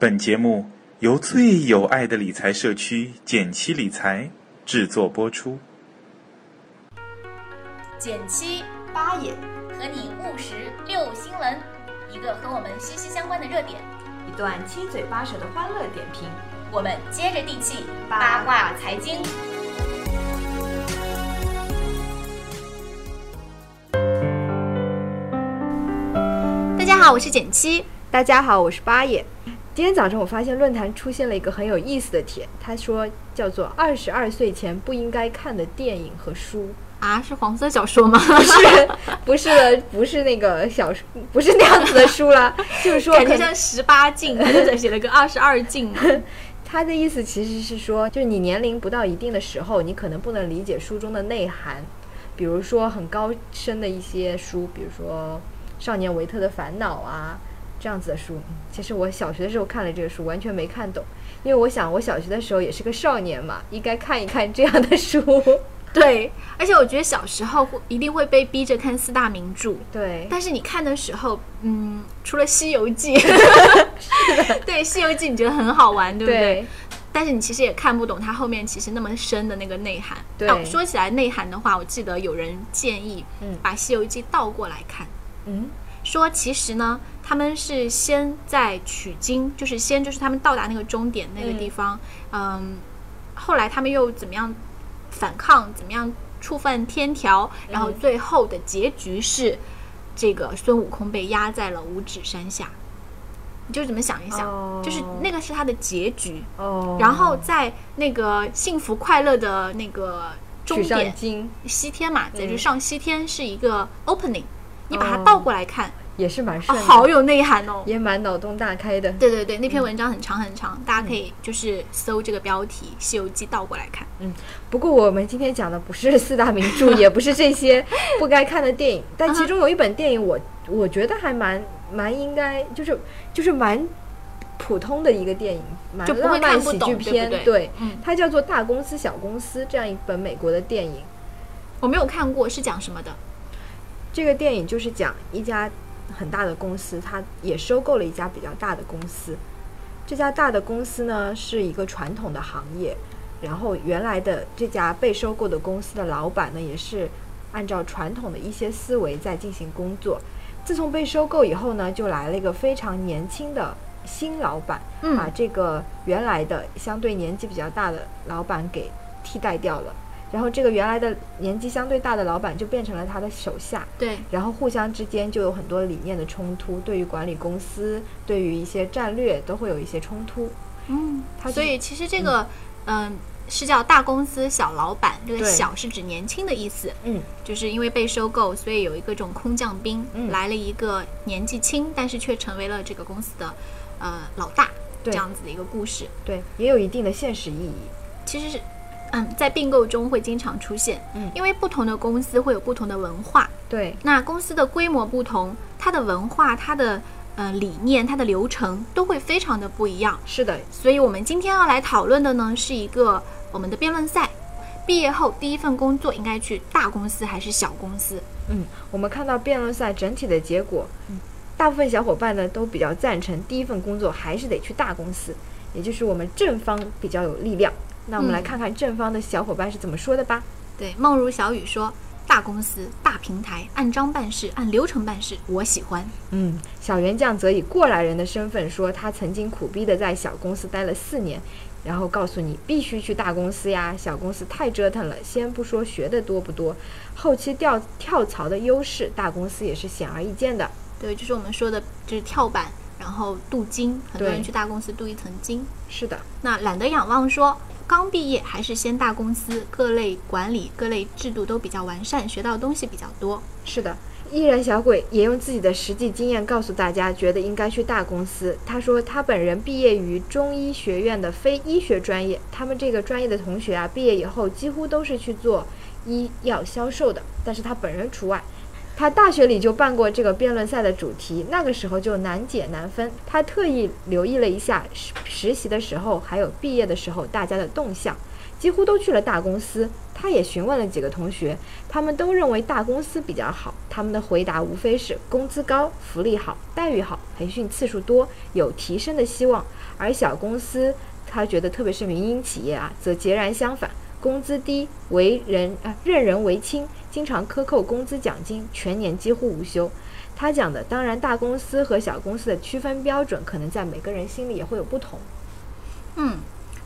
本节目由最有爱的理财社区减七理财制作播出。减七八也和你务实六新闻，一个和我们息息相关的热点，一段七嘴八舌的欢乐点评。我们接着地气八卦财经。大家好，我是减七。大家好，我是八爷。今天早晨我发现论坛出现了一个很有意思的帖，他说叫做“二十二岁前不应该看的电影和书啊”，是黄色小说吗？不是，不是，不是那个小说，不是那样子的书了。就是说，感觉像十八禁，或者写了个二十二禁。他的意思其实是说，就是你年龄不到一定的时候，你可能不能理解书中的内涵，比如说很高深的一些书，比如说《少年维特的烦恼》啊。这样子的书，其实我小学的时候看了这个书，完全没看懂，因为我想我小学的时候也是个少年嘛，应该看一看这样的书。对，而且我觉得小时候会一定会被逼着看四大名著。对，但是你看的时候，嗯，除了《西游记》，对《西游记》你觉得很好玩，对不对？但是你其实也看不懂它后面其实那么深的那个内涵。对，说起来内涵的话，我记得有人建议，嗯，把《西游记》倒过来看。嗯。说其实呢，他们是先在取经，就是先就是他们到达那个终点那个地方，嗯，后来他们又怎么样反抗，怎么样触犯天条，然后最后的结局是这个孙悟空被压在了五指山下。你就怎么想一想，就是那个是他的结局。哦。然后在那个幸福快乐的那个终点西天嘛，在就上西天是一个 opening。你把它倒过来看，也是蛮顺，好有内涵哦，也蛮脑洞大开的。对对对，那篇文章很长很长，大家可以就是搜这个标题《西游记》倒过来看。嗯，不过我们今天讲的不是四大名著，也不是这些不该看的电影，但其中有一本电影，我我觉得还蛮蛮应该，就是就是蛮普通的一个电影，蛮浪漫喜剧片。对，它叫做《大公司小公司》这样一本美国的电影，我没有看过，是讲什么的？这个电影就是讲一家很大的公司，它也收购了一家比较大的公司。这家大的公司呢是一个传统的行业，然后原来的这家被收购的公司的老板呢也是按照传统的一些思维在进行工作。自从被收购以后呢，就来了一个非常年轻的新老板，把这个原来的相对年纪比较大的老板给替代掉了。然后这个原来的年纪相对大的老板就变成了他的手下，对，然后互相之间就有很多理念的冲突，对于管理公司，对于一些战略都会有一些冲突。嗯，所以其实这个，嗯，是叫大公司小老板，这个小是指年轻的意思。嗯，就是因为被收购，所以有一个这种空降兵来了一个年纪轻，但是却成为了这个公司的呃老大，这样子的一个故事。对，也有一定的现实意义。其实是。嗯，在并购中会经常出现，嗯，因为不同的公司会有不同的文化，对，那公司的规模不同，它的文化、它的呃理念、它的流程都会非常的不一样。是的，所以我们今天要来讨论的呢，是一个我们的辩论赛。毕业后第一份工作应该去大公司还是小公司？嗯，我们看到辩论赛整体的结果，嗯，大部分小伙伴呢都比较赞成第一份工作还是得去大公司，也就是我们正方比较有力量。那我们来看看正方的小伙伴是怎么说的吧。对，梦如小雨说：“大公司、大平台，按章办事，按流程办事，我喜欢。”嗯，小袁将则以过来人的身份说：“他曾经苦逼的在小公司待了四年，然后告诉你必须去大公司呀，小公司太折腾了。先不说学的多不多，后期跳跳槽的优势，大公司也是显而易见的。”对，就是我们说的，就是跳板，然后镀金，很多人去大公司镀一层金。是的。那懒得仰望说。刚毕业还是先大公司，各类管理、各类制度都比较完善，学到东西比较多。是的，依然小鬼也用自己的实际经验告诉大家，觉得应该去大公司。他说他本人毕业于中医学院的非医学专业，他们这个专业的同学啊，毕业以后几乎都是去做医药销售的，但是他本人除外。他大学里就办过这个辩论赛的主题，那个时候就难解难分。他特意留意了一下实实习的时候，还有毕业的时候大家的动向，几乎都去了大公司。他也询问了几个同学，他们都认为大公司比较好。他们的回答无非是工资高、福利好、待遇好。培训次数多，有提升的希望。而小公司，他觉得特别是民营企业啊，则截然相反，工资低，为人啊任人唯亲，经常克扣工资奖金，全年几乎无休。他讲的，当然大公司和小公司的区分标准，可能在每个人心里也会有不同。嗯。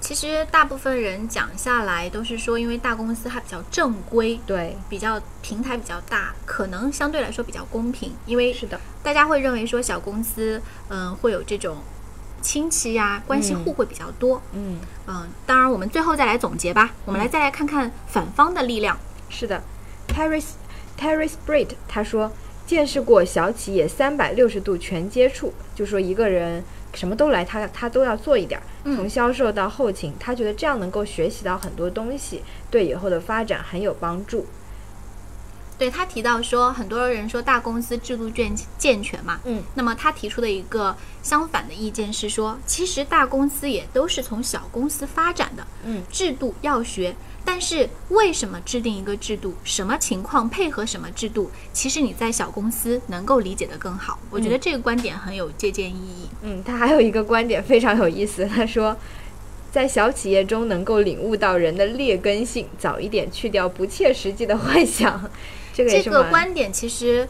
其实大部分人讲下来都是说，因为大公司它比较正规，对，比较平台比较大，可能相对来说比较公平。因为是的，大家会认为说小公司，嗯，会有这种亲戚呀、关系户会比较多。嗯嗯，当然我们最后再来总结吧，我们来再来看看反方的力量。是的，Terry Terry Sprit 他说，见识过小企业三百六十度全接触，就说一个人。什么都来，他他都要做一点儿，从销售到后勤，他觉得这样能够学习到很多东西，对以后的发展很有帮助。对他提到说，很多人说大公司制度健健全嘛，嗯，那么他提出的一个相反的意见是说，其实大公司也都是从小公司发展的，嗯，制度要学。但是为什么制定一个制度？什么情况配合什么制度？其实你在小公司能够理解的更好。我觉得这个观点很有借鉴意义。嗯，他还有一个观点非常有意思，他说，在小企业中能够领悟到人的劣根性，早一点去掉不切实际的幻想。这个这个观点其实，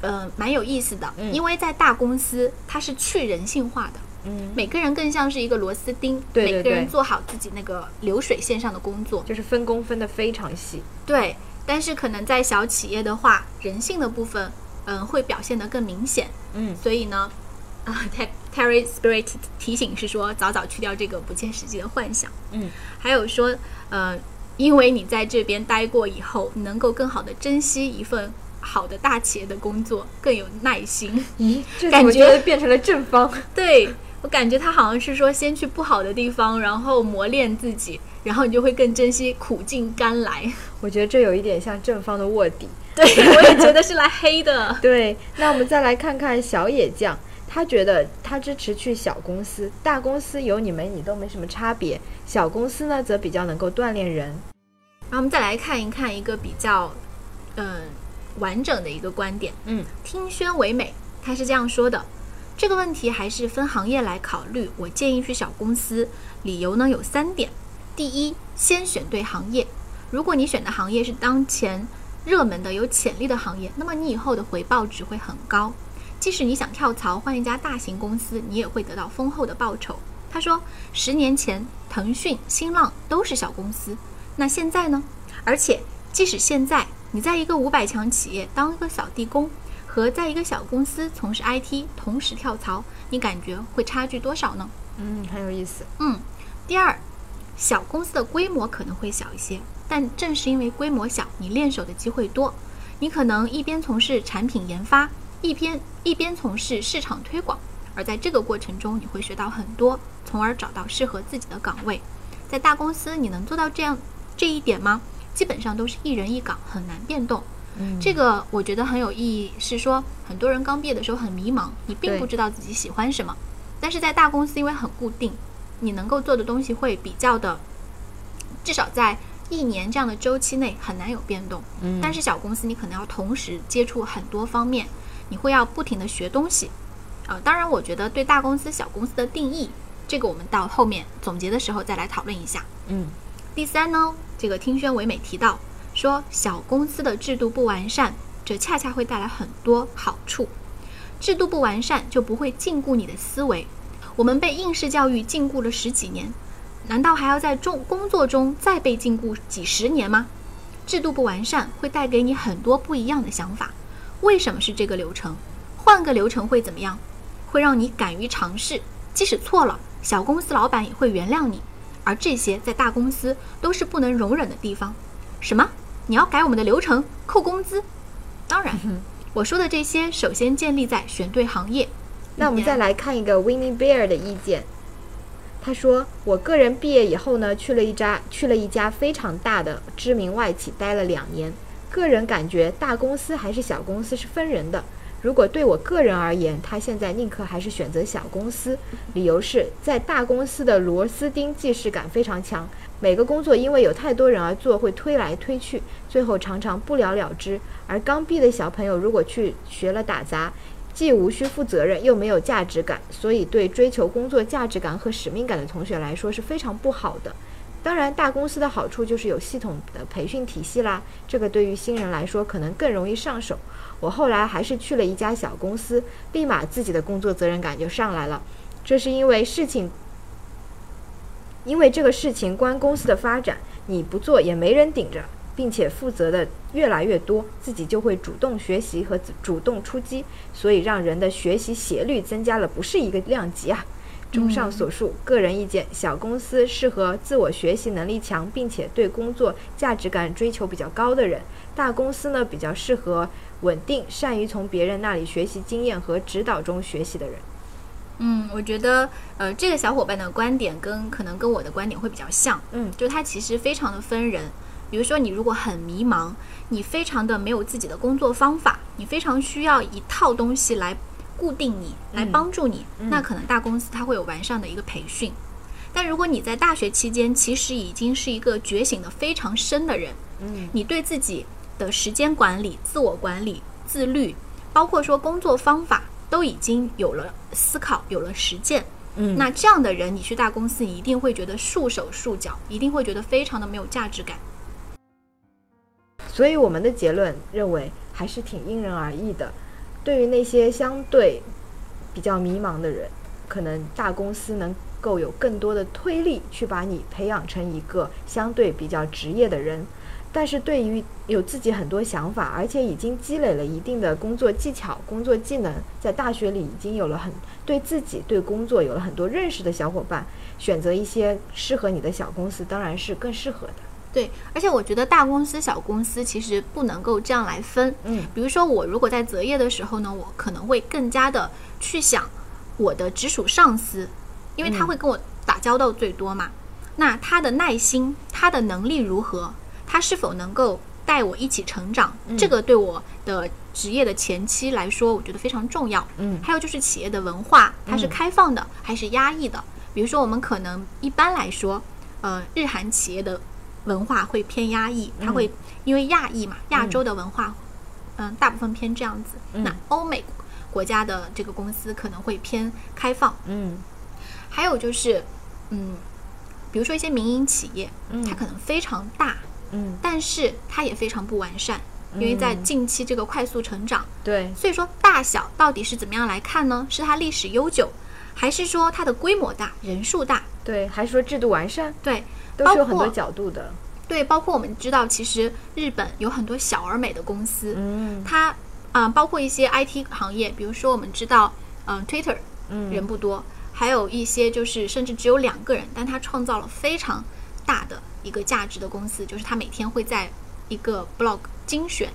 呃，蛮有意思的。因为在大公司，它是去人性化的。嗯，每个人更像是一个螺丝钉，对每个人做好自己那个流水线上的工作，就是分工分得非常细。对，但是可能在小企业的话，人性的部分，嗯，会表现得更明显。嗯，所以呢，啊，Terry Spirit 提醒是说，早早去掉这个不切实际的幻想。嗯，还有说，呃，因为你在这边待过以后，能够更好的珍惜一份。好的大企业的工作更有耐心。咦，感觉变成了正方。对。我感觉他好像是说，先去不好的地方，然后磨练自己，然后你就会更珍惜苦尽甘来。我觉得这有一点像正方的卧底。对，我也觉得是来黑的。对，那我们再来看看小野酱，他觉得他支持去小公司，大公司有你没你都没什么差别，小公司呢则比较能够锻炼人。然后我们再来看一看一个比较嗯完整的一个观点。嗯，听宣为美，他是这样说的。这个问题还是分行业来考虑。我建议去小公司，理由呢有三点：第一，先选对行业。如果你选的行业是当前热门的、有潜力的行业，那么你以后的回报值会很高。即使你想跳槽换一家大型公司，你也会得到丰厚的报酬。他说，十年前腾讯、新浪都是小公司，那现在呢？而且，即使现在你在一个五百强企业当一个扫地工。和在一个小公司从事 IT 同时跳槽，你感觉会差距多少呢？嗯，很有意思。嗯，第二，小公司的规模可能会小一些，但正是因为规模小，你练手的机会多。你可能一边从事产品研发，一边一边从事市场推广，而在这个过程中，你会学到很多，从而找到适合自己的岗位。在大公司，你能做到这样这一点吗？基本上都是一人一岗，很难变动。嗯这个我觉得很有意义，是说很多人刚毕业的时候很迷茫，你并不知道自己喜欢什么。但是在大公司，因为很固定，你能够做的东西会比较的，至少在一年这样的周期内很难有变动。嗯。但是小公司你可能要同时接触很多方面，你会要不停的学东西。啊，当然，我觉得对大公司、小公司的定义，这个我们到后面总结的时候再来讨论一下。嗯。第三呢，这个听宣唯美提到。说小公司的制度不完善，这恰恰会带来很多好处。制度不完善就不会禁锢你的思维。我们被应试教育禁锢了十几年，难道还要在中工作中再被禁锢几十年吗？制度不完善会带给你很多不一样的想法。为什么是这个流程？换个流程会怎么样？会让你敢于尝试，即使错了，小公司老板也会原谅你。而这些在大公司都是不能容忍的地方。什么？你要改我们的流程，扣工资？当然，我说的这些首先建立在选对行业。那我们再来看一个 Winnie Bear 的意见。他说：“我个人毕业以后呢，去了一家去了一家非常大的知名外企，待了两年。个人感觉，大公司还是小公司是分人的。如果对我个人而言，他现在宁可还是选择小公司。理由是在大公司的螺丝钉既视感非常强。”每个工作因为有太多人而做，会推来推去，最后常常不了了之。而刚毕的小朋友如果去学了打杂，既无需负责任，又没有价值感，所以对追求工作价值感和使命感的同学来说是非常不好的。当然，大公司的好处就是有系统的培训体系啦，这个对于新人来说可能更容易上手。我后来还是去了一家小公司，立马自己的工作责任感就上来了。这是因为事情，因为这个事情关公司的发展，你不做也没人顶着。并且负责的越来越多，自己就会主动学习和主动出击，所以让人的学习斜率增加了，不是一个量级啊。综上所述，个人意见，小公司适合自我学习能力强，并且对工作价值感追求比较高的人；大公司呢，比较适合稳定、善于从别人那里学习经验和指导中学习的人。嗯，我觉得，呃，这个小伙伴的观点跟可能跟我的观点会比较像。嗯，就他其实非常的分人。比如说，你如果很迷茫，你非常的没有自己的工作方法，你非常需要一套东西来固定你，来帮助你，那可能大公司它会有完善的一个培训。但如果你在大学期间其实已经是一个觉醒的非常深的人，嗯，你对自己的时间管理、自我管理、自律，包括说工作方法都已经有了思考、有了实践，嗯，那这样的人，你去大公司，你一定会觉得束手束脚，一定会觉得非常的没有价值感。所以我们的结论认为还是挺因人而异的。对于那些相对比较迷茫的人，可能大公司能够有更多的推力去把你培养成一个相对比较职业的人。但是对于有自己很多想法，而且已经积累了一定的工作技巧、工作技能，在大学里已经有了很对自己、对工作有了很多认识的小伙伴，选择一些适合你的小公司，当然是更适合的。对，而且我觉得大公司、小公司其实不能够这样来分。嗯，比如说我如果在择业的时候呢，我可能会更加的去想我的直属上司，因为他会跟我打交道最多嘛。那他的耐心、他的能力如何？他是否能够带我一起成长？这个对我的职业的前期来说，我觉得非常重要。嗯，还有就是企业的文化，它是开放的还是压抑的？比如说我们可能一般来说，呃，日韩企业的。文化会偏压抑，它会因为亚裔嘛，亚洲的文化，嗯，大部分偏这样子。那欧美国家的这个公司可能会偏开放。嗯，还有就是，嗯，比如说一些民营企业，它可能非常大，嗯，但是它也非常不完善，因为在近期这个快速成长。对，所以说大小到底是怎么样来看呢？是它历史悠久，还是说它的规模大、人数大？对，还是说制度完善？对。都是有很多角度的，对，包括我们知道，其实日本有很多小而美的公司，嗯，它，嗯，包括一些 IT 行业，比如说我们知道，嗯，Twitter，嗯，人不多，还有一些就是甚至只有两个人，但他创造了非常大的一个价值的公司，就是他每天会在一个 blog 精选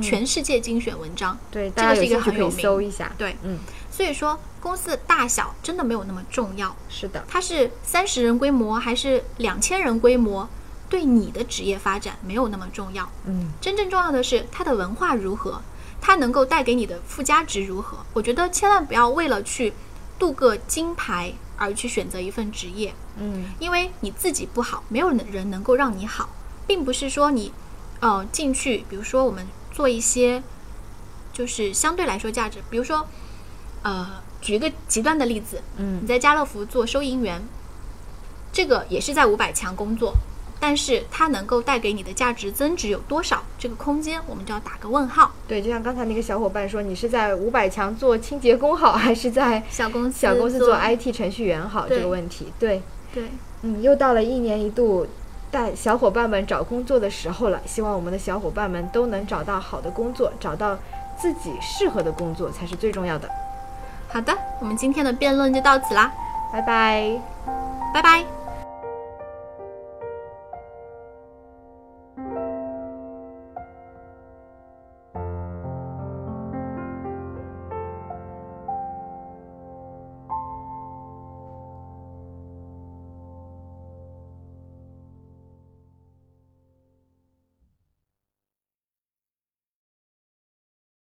全世界精选文章，对，这个是一个很有名，搜一下，对，嗯，所以说。公司的大小真的没有那么重要，是的，它是三十人规模还是两千人规模，对你的职业发展没有那么重要。嗯，真正重要的是它的文化如何，它能够带给你的附加值如何。我觉得千万不要为了去镀个金牌而去选择一份职业。嗯，因为你自己不好，没有人能够让你好，并不是说你，呃，进去，比如说我们做一些，就是相对来说价值，比如说，呃。举一个极端的例子，嗯，你在家乐福做收银员，这个也是在五百强工作，但是它能够带给你的价值增值有多少？这个空间我们就要打个问号。对，就像刚才那个小伙伴说，你是在五百强做清洁工好，还是在小公司小公司做 IT 程序员好？这个问题，对，对，嗯，又到了一年一度带小伙伴们找工作的时候了，希望我们的小伙伴们都能找到好的工作，找到自己适合的工作才是最重要的。好的，我们今天的辩论就到此啦，拜拜，拜拜。